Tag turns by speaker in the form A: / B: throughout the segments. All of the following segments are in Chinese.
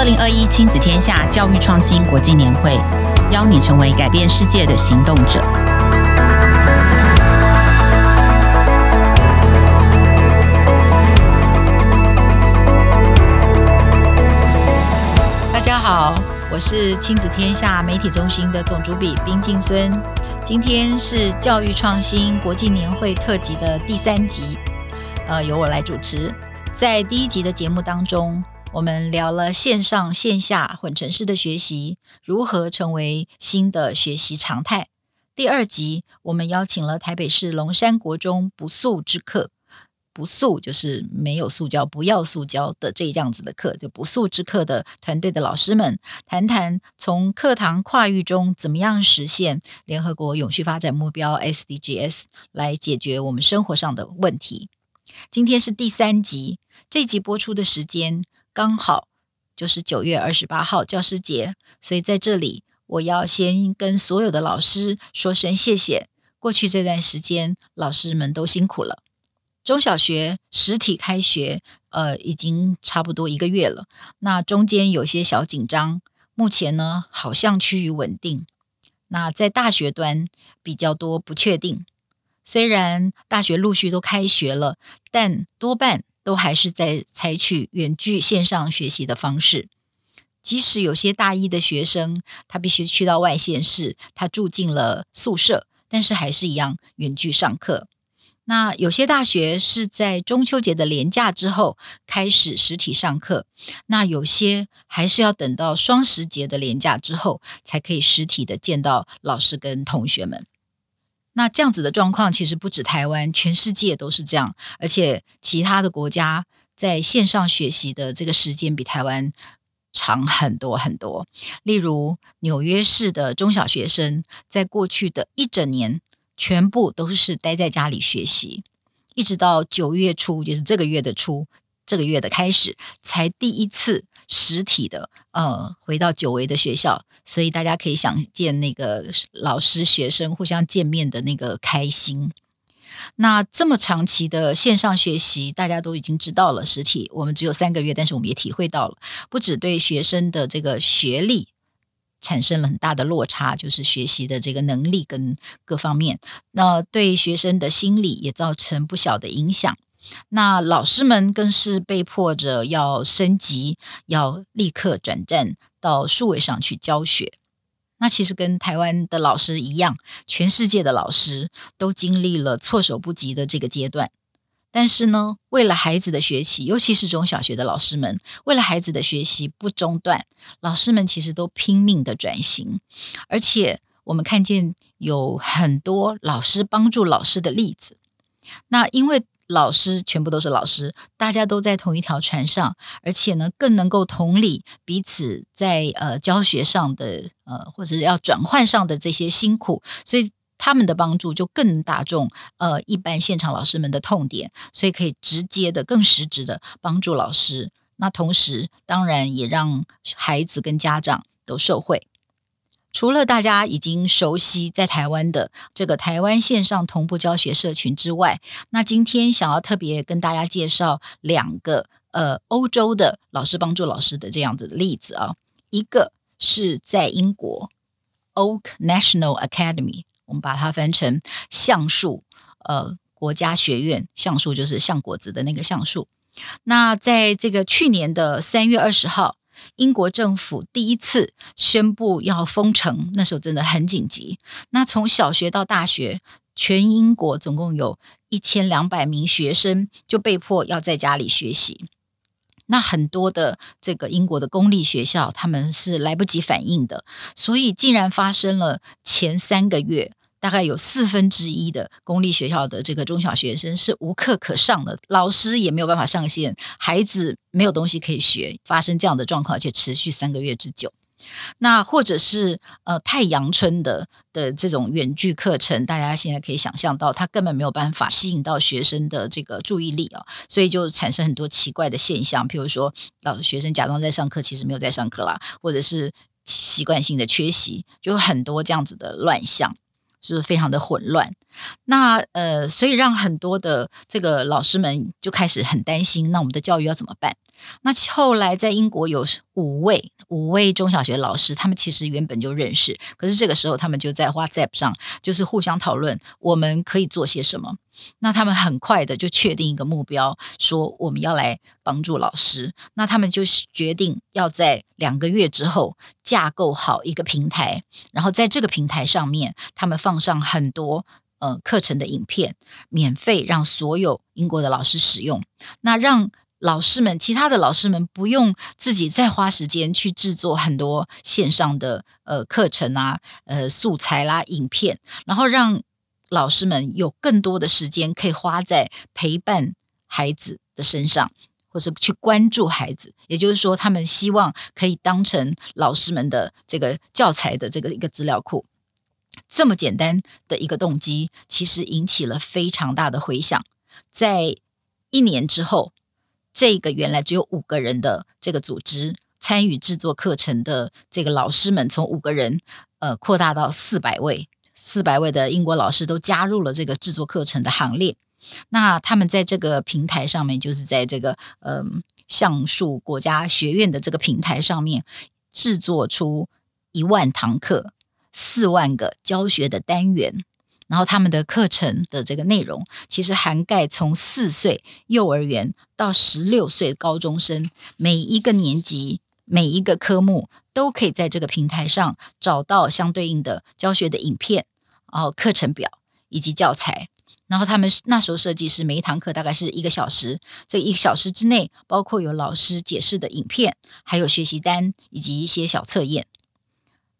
A: 二零二一亲子天下教育创新国际年会，邀你成为改变世界的行动者。大家好，我是亲子天下媒体中心的总主笔冰静孙。今天是教育创新国际年会特辑的第三集，呃，由我来主持。在第一集的节目当中，我们聊了线上线下混成式的学习如何成为新的学习常态。第二集，我们邀请了台北市龙山国中不速之课，不速就是没有塑胶、不要塑胶的这样子的课，就不速之课的团队的老师们，谈谈从课堂跨域中怎么样实现联合国永续发展目标 SDGs 来解决我们生活上的问题。今天是第三集，这集播出的时间。刚好就是九月二十八号教师节，所以在这里我要先跟所有的老师说声谢谢。过去这段时间，老师们都辛苦了。中小学实体开学，呃，已经差不多一个月了。那中间有些小紧张，目前呢好像趋于稳定。那在大学端比较多不确定，虽然大学陆续都开学了，但多半。都还是在采取远距线上学习的方式，即使有些大一的学生，他必须去到外县市，他住进了宿舍，但是还是一样远距上课。那有些大学是在中秋节的连假之后开始实体上课，那有些还是要等到双十节的连假之后才可以实体的见到老师跟同学们。那这样子的状况其实不止台湾，全世界都是这样。而且其他的国家在线上学习的这个时间比台湾长很多很多。例如纽约市的中小学生，在过去的一整年，全部都是待在家里学习，一直到九月初，就是这个月的初，这个月的开始，才第一次。实体的，呃，回到久违的学校，所以大家可以想见那个老师学生互相见面的那个开心。那这么长期的线上学习，大家都已经知道了，实体我们只有三个月，但是我们也体会到了，不只对学生的这个学历产生了很大的落差，就是学习的这个能力跟各方面，那对学生的心理也造成不小的影响。那老师们更是被迫着要升级，要立刻转战到数位上去教学。那其实跟台湾的老师一样，全世界的老师都经历了措手不及的这个阶段。但是呢，为了孩子的学习，尤其是中小学的老师们，为了孩子的学习不中断，老师们其实都拼命的转型。而且我们看见有很多老师帮助老师的例子。那因为老师全部都是老师，大家都在同一条船上，而且呢，更能够同理彼此在呃教学上的呃或者要转换上的这些辛苦，所以他们的帮助就更打中呃一般现场老师们的痛点，所以可以直接的、更实质的帮助老师。那同时，当然也让孩子跟家长都受惠。除了大家已经熟悉在台湾的这个台湾线上同步教学社群之外，那今天想要特别跟大家介绍两个呃欧洲的老师帮助老师的这样子的例子啊，一个是在英国 Oak National Academy，我们把它翻成橡树呃国家学院，橡树就是橡果子的那个橡树。那在这个去年的三月二十号。英国政府第一次宣布要封城，那时候真的很紧急。那从小学到大学，全英国总共有一千两百名学生就被迫要在家里学习。那很多的这个英国的公立学校，他们是来不及反应的，所以竟然发生了前三个月。大概有四分之一的公立学校的这个中小学生是无课可上的，老师也没有办法上线，孩子没有东西可以学，发生这样的状况，而且持续三个月之久。那或者是呃太阳春的的这种远距课程，大家现在可以想象到，他根本没有办法吸引到学生的这个注意力啊，所以就产生很多奇怪的现象，譬如说老学生假装在上课，其实没有在上课啦，或者是习惯性的缺席，就很多这样子的乱象。是非常的混乱，那呃，所以让很多的这个老师们就开始很担心，那我们的教育要怎么办？那后来在英国有五位五位中小学老师，他们其实原本就认识，可是这个时候他们就在 WhatsApp 上就是互相讨论我们可以做些什么。那他们很快的就确定一个目标，说我们要来帮助老师。那他们就决定要在两个月之后架构好一个平台，然后在这个平台上面，他们放上很多呃课程的影片，免费让所有英国的老师使用。那让老师们，其他的老师们不用自己再花时间去制作很多线上的呃课程啊、呃素材啦、影片，然后让老师们有更多的时间可以花在陪伴孩子的身上，或者去关注孩子。也就是说，他们希望可以当成老师们的这个教材的这个一个资料库。这么简单的一个动机，其实引起了非常大的回响。在一年之后。这个原来只有五个人的这个组织参与制作课程的这个老师们，从五个人呃扩大到四百位，四百位的英国老师都加入了这个制作课程的行列。那他们在这个平台上面，就是在这个嗯、呃、橡树国家学院的这个平台上面，制作出一万堂课，四万个教学的单元。然后他们的课程的这个内容，其实涵盖从四岁幼儿园到十六岁高中生，每一个年级、每一个科目都可以在这个平台上找到相对应的教学的影片，然后课程表以及教材。然后他们那时候设计是每一堂课大概是一个小时，这一个小时之内包括有老师解释的影片，还有学习单以及一些小测验。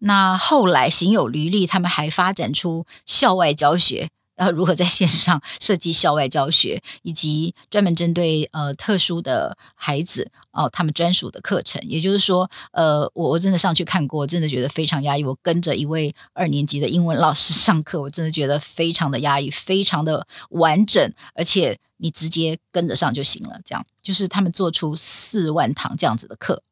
A: 那后来，行有余力，他们还发展出校外教学，呃，如何在线上设计校外教学，以及专门针对呃特殊的孩子哦、呃，他们专属的课程。也就是说，呃，我我真的上去看过，真的觉得非常压抑。我跟着一位二年级的英文老师上课，我真的觉得非常的压抑，非常的完整，而且你直接跟着上就行了。这样就是他们做出四万堂这样子的课。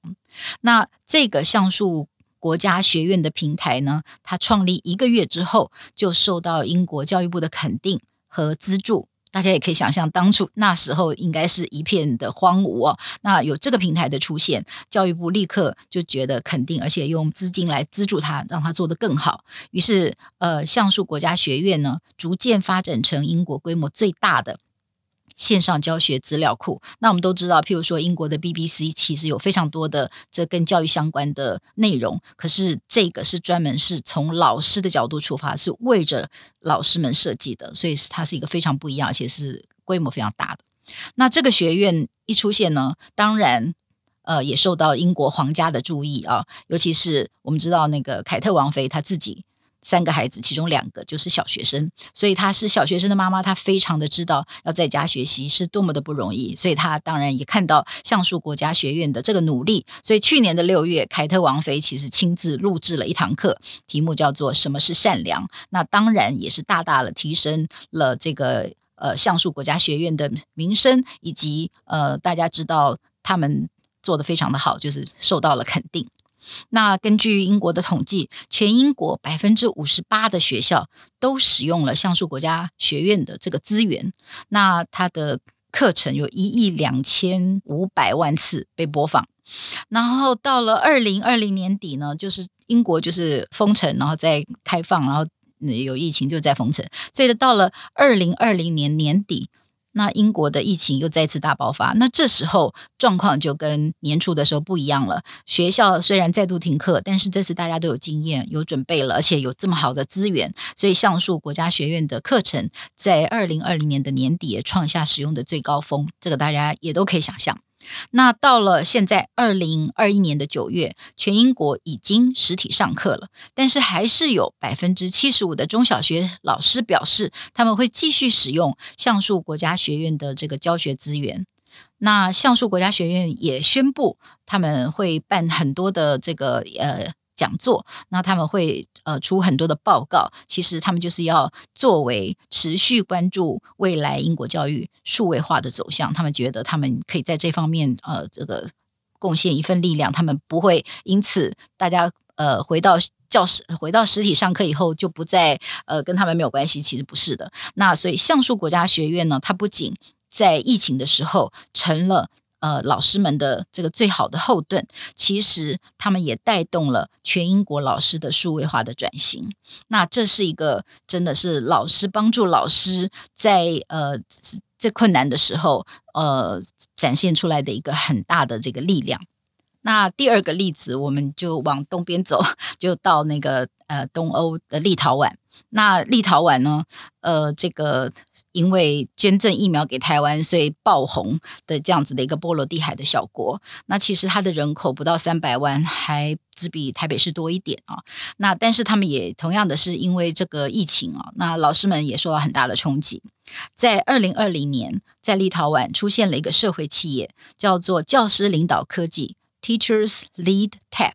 A: 那这个像素。国家学院的平台呢，它创立一个月之后，就受到英国教育部的肯定和资助。大家也可以想象，当初那时候应该是一片的荒芜哦。那有这个平台的出现，教育部立刻就觉得肯定，而且用资金来资助它，让它做得更好。于是，呃，橡树国家学院呢，逐渐发展成英国规模最大的。线上教学资料库，那我们都知道，譬如说英国的 BBC 其实有非常多的这跟教育相关的内容，可是这个是专门是从老师的角度出发，是为着老师们设计的，所以它是一个非常不一样，而且是规模非常大的。那这个学院一出现呢，当然呃也受到英国皇家的注意啊，尤其是我们知道那个凯特王妃她自己。三个孩子，其中两个就是小学生，所以她是小学生的妈妈，她非常的知道要在家学习是多么的不容易，所以她当然也看到橡树国家学院的这个努力，所以去年的六月，凯特王妃其实亲自录制了一堂课，题目叫做《什么是善良》，那当然也是大大的提升了这个呃橡树国家学院的名声，以及呃大家知道他们做得非常的好，就是受到了肯定。那根据英国的统计，全英国百分之五十八的学校都使用了橡树国家学院的这个资源。那它的课程有一亿两千五百万次被播放。然后到了二零二零年底呢，就是英国就是封城，然后再开放，然后有疫情就再封城。所以到了二零二零年年底。那英国的疫情又再次大爆发，那这时候状况就跟年初的时候不一样了。学校虽然再度停课，但是这次大家都有经验、有准备了，而且有这么好的资源，所以橡树国家学院的课程在二零二零年的年底也创下使用的最高峰，这个大家也都可以想象。那到了现在，二零二一年的九月，全英国已经实体上课了，但是还是有百分之七十五的中小学老师表示，他们会继续使用橡树国家学院的这个教学资源。那橡树国家学院也宣布，他们会办很多的这个呃。讲座，那他们会呃出很多的报告，其实他们就是要作为持续关注未来英国教育数位化的走向，他们觉得他们可以在这方面呃这个贡献一份力量，他们不会因此大家呃回到教室回到实体上课以后就不再呃跟他们没有关系，其实不是的。那所以橡树国家学院呢，它不仅在疫情的时候成了呃老师们的这个最好的后盾，其实他们也带动了全英国老师的数位化的转型。那这是一个真的是老师帮助老师在呃最困难的时候呃展现出来的一个很大的这个力量。那第二个例子，我们就往东边走，就到那个呃东欧的立陶宛。那立陶宛呢，呃，这个因为捐赠疫苗给台湾，所以爆红的这样子的一个波罗的海的小国。那其实它的人口不到三百万，还只比台北市多一点啊。那但是他们也同样的是因为这个疫情啊，那老师们也受到很大的冲击。在二零二零年，在立陶宛出现了一个社会企业，叫做教师领导科技。Teachers Lead Tech，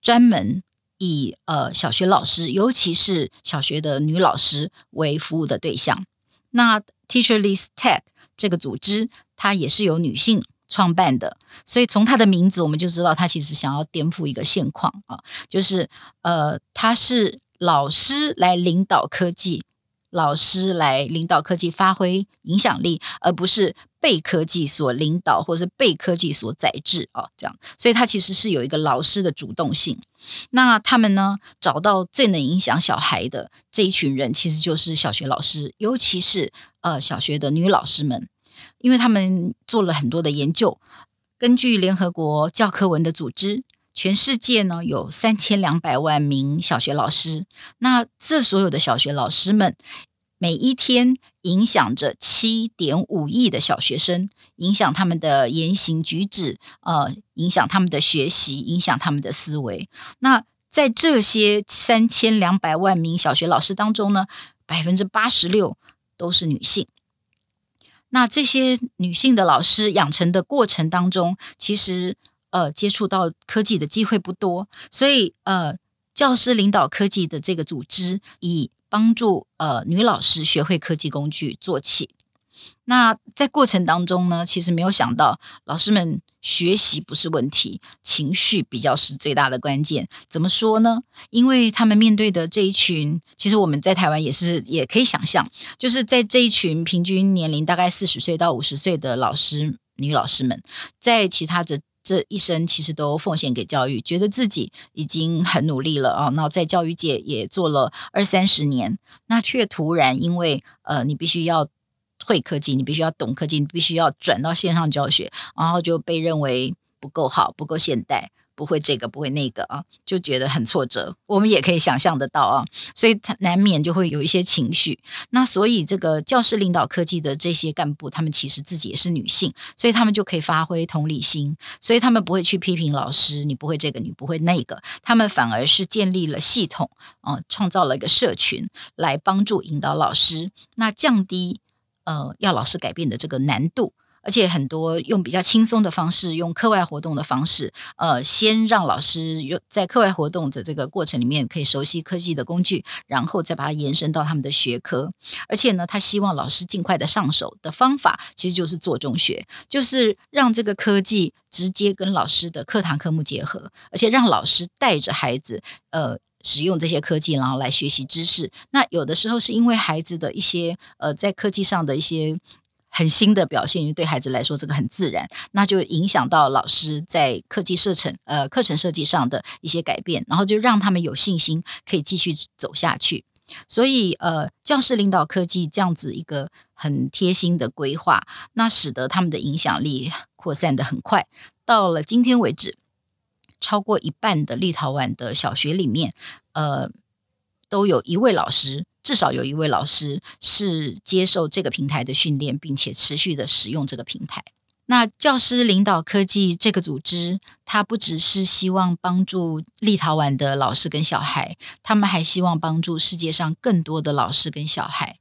A: 专门以呃小学老师，尤其是小学的女老师为服务的对象。那 Teacherless Tech 这个组织，它也是由女性创办的，所以从它的名字我们就知道，它其实想要颠覆一个现况啊，就是呃，它是老师来领导科技。老师来领导科技，发挥影响力，而不是被科技所领导，或者是被科技所宰制啊，这样。所以它其实是有一个老师的主动性。那他们呢，找到最能影响小孩的这一群人，其实就是小学老师，尤其是呃小学的女老师们，因为他们做了很多的研究。根据联合国教科文的组织。全世界呢，有三千两百万名小学老师，那这所有的小学老师们，每一天影响着七点五亿的小学生，影响他们的言行举止，呃，影响他们的学习，影响他们的思维。那在这些三千两百万名小学老师当中呢，百分之八十六都是女性。那这些女性的老师养成的过程当中，其实。呃，接触到科技的机会不多，所以呃，教师领导科技的这个组织以帮助呃女老师学会科技工具做起。那在过程当中呢，其实没有想到老师们学习不是问题，情绪比较是最大的关键。怎么说呢？因为他们面对的这一群，其实我们在台湾也是也可以想象，就是在这一群平均年龄大概四十岁到五十岁的老师女老师们，在其他的。这一生其实都奉献给教育，觉得自己已经很努力了啊。那在教育界也做了二三十年，那却突然因为呃，你必须要会科技，你必须要懂科技，你必须要转到线上教学，然后就被认为不够好，不够现代。不会这个，不会那个啊，就觉得很挫折。我们也可以想象得到啊，所以他难免就会有一些情绪。那所以这个教师领导科技的这些干部，他们其实自己也是女性，所以他们就可以发挥同理心，所以他们不会去批评老师，你不会这个，你不会那个，他们反而是建立了系统啊，创造了一个社群来帮助引导老师，那降低呃要老师改变的这个难度。而且很多用比较轻松的方式，用课外活动的方式，呃，先让老师有在课外活动的这个过程里面可以熟悉科技的工具，然后再把它延伸到他们的学科。而且呢，他希望老师尽快的上手的方法，其实就是做中学，就是让这个科技直接跟老师的课堂科目结合，而且让老师带着孩子，呃，使用这些科技，然后来学习知识。那有的时候是因为孩子的一些呃，在科技上的一些。很新的表现，因为对孩子来说这个很自然，那就影响到老师在课技设程呃课程设计上的一些改变，然后就让他们有信心可以继续走下去。所以呃，教师领导科技这样子一个很贴心的规划，那使得他们的影响力扩散的很快。到了今天为止，超过一半的立陶宛的小学里面，呃，都有一位老师。至少有一位老师是接受这个平台的训练，并且持续的使用这个平台。那教师领导科技这个组织，它不只是希望帮助立陶宛的老师跟小孩，他们还希望帮助世界上更多的老师跟小孩。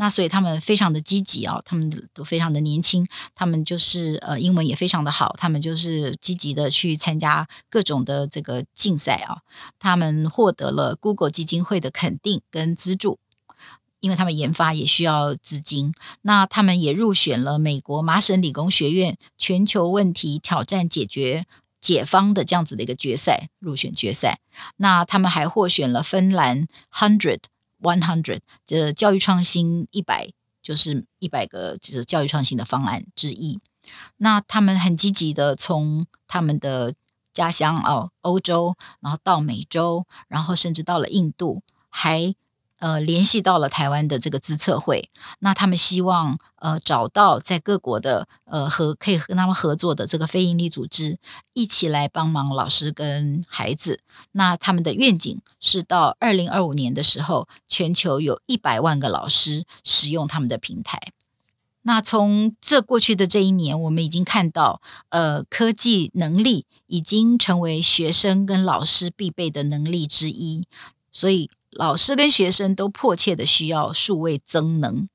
A: 那所以他们非常的积极啊，他们都非常的年轻，他们就是呃英文也非常的好，他们就是积极的去参加各种的这个竞赛啊，他们获得了 Google 基金会的肯定跟资助，因为他们研发也需要资金，那他们也入选了美国麻省理工学院全球问题挑战解决解方的这样子的一个决赛入选决赛，那他们还获选了芬兰 Hundred。One hundred，这教育创新一百就是一百个，就是教育创新的方案之一。那他们很积极的从他们的家乡哦，欧洲，然后到美洲，然后甚至到了印度，还。呃，联系到了台湾的这个资策会，那他们希望呃找到在各国的呃和可以跟他们合作的这个非营利组织，一起来帮忙老师跟孩子。那他们的愿景是到二零二五年的时候，全球有一百万个老师使用他们的平台。那从这过去的这一年，我们已经看到，呃，科技能力已经成为学生跟老师必备的能力之一，所以。老师跟学生都迫切的需要数位增能。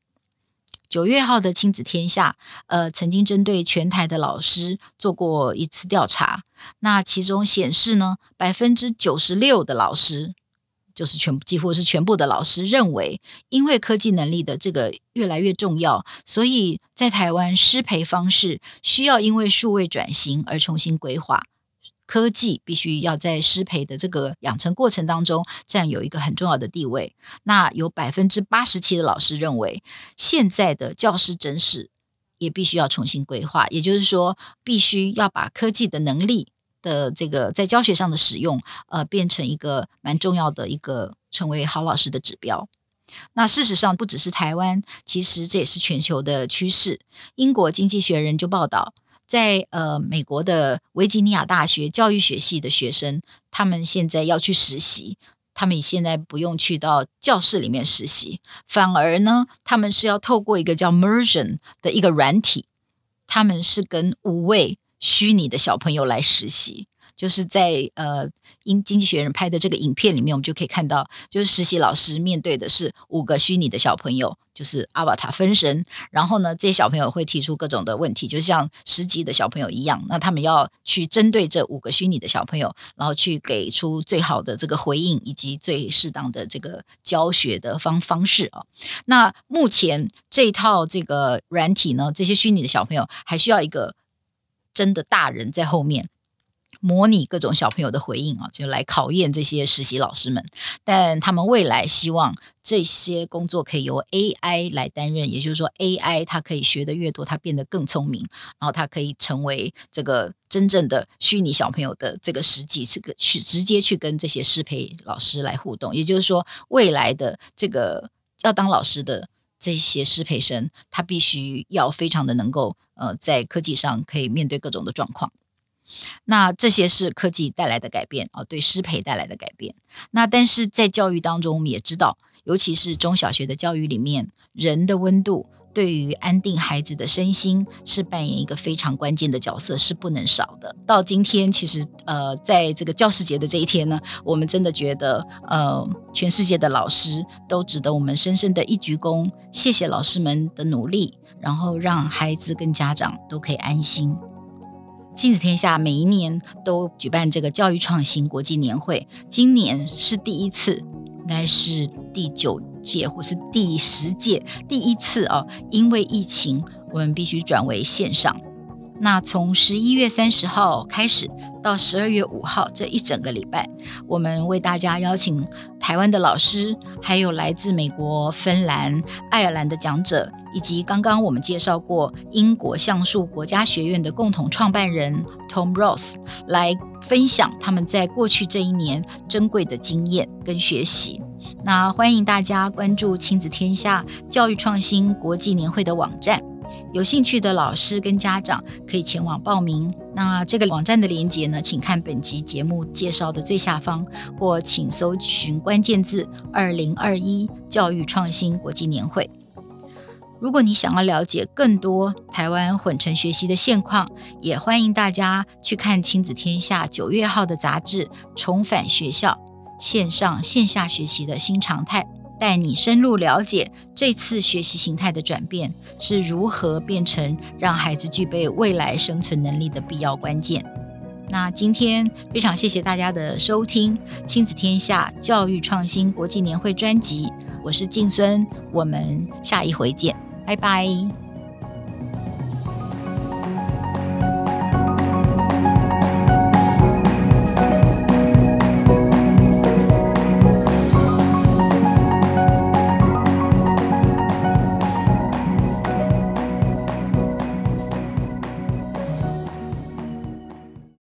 A: 九月号的亲子天下，呃，曾经针对全台的老师做过一次调查，那其中显示呢，百分之九十六的老师，就是全几乎是全部的老师认为，因为科技能力的这个越来越重要，所以在台湾师培方式需要因为数位转型而重新规划。科技必须要在师培的这个养成过程当中占有一个很重要的地位。那有百分之八十七的老师认为，现在的教师甄试也必须要重新规划，也就是说，必须要把科技的能力的这个在教学上的使用，呃，变成一个蛮重要的一个成为好老师的指标。那事实上，不只是台湾，其实这也是全球的趋势。英国经济学人就报道。在呃，美国的维吉尼亚大学教育学系的学生，他们现在要去实习，他们现在不用去到教室里面实习，反而呢，他们是要透过一个叫 Mersion 的一个软体，他们是跟五位虚拟的小朋友来实习。就是在呃，英经济学人拍的这个影片里面，我们就可以看到，就是实习老师面对的是五个虚拟的小朋友，就是 avata 分身。然后呢，这些小朋友会提出各种的问题，就像实际的小朋友一样。那他们要去针对这五个虚拟的小朋友，然后去给出最好的这个回应，以及最适当的这个教学的方方式啊。那目前这套这个软体呢，这些虚拟的小朋友还需要一个真的大人在后面。模拟各种小朋友的回应啊，就来考验这些实习老师们。但他们未来希望这些工作可以由 AI 来担任，也就是说，AI 它可以学得越多，它变得更聪明，然后它可以成为这个真正的虚拟小朋友的这个实际这个去直接去跟这些师培老师来互动。也就是说，未来的这个要当老师的这些师培生，他必须要非常的能够呃，在科技上可以面对各种的状况。那这些是科技带来的改变啊，对师培带来的改变。那但是在教育当中，我们也知道，尤其是中小学的教育里面，人的温度对于安定孩子的身心是扮演一个非常关键的角色，是不能少的。到今天，其实呃，在这个教师节的这一天呢，我们真的觉得，呃，全世界的老师都值得我们深深的一鞠躬，谢谢老师们的努力，然后让孩子跟家长都可以安心。亲子天下每一年都举办这个教育创新国际年会，今年是第一次，应该是第九届或是第十届第一次哦。因为疫情，我们必须转为线上。那从十一月三十号开始到十二月五号这一整个礼拜，我们为大家邀请台湾的老师，还有来自美国、芬兰、爱尔兰的讲者。以及刚刚我们介绍过英国橡树国家学院的共同创办人 Tom Ross 来分享他们在过去这一年珍贵的经验跟学习。那欢迎大家关注亲子天下教育创新国际年会的网站，有兴趣的老师跟家长可以前往报名。那这个网站的链接呢，请看本集节目介绍的最下方，或请搜寻关键字“二零二一教育创新国际年会”。如果你想要了解更多台湾混成学习的现况，也欢迎大家去看亲子天下九月号的杂志《重返学校：线上线下学习的新常态》，带你深入了解这次学习形态的转变是如何变成让孩子具备未来生存能力的必要关键。那今天非常谢谢大家的收听，《亲子天下教育创新国际年会》专辑，我是静孙，我们下一回见。拜拜。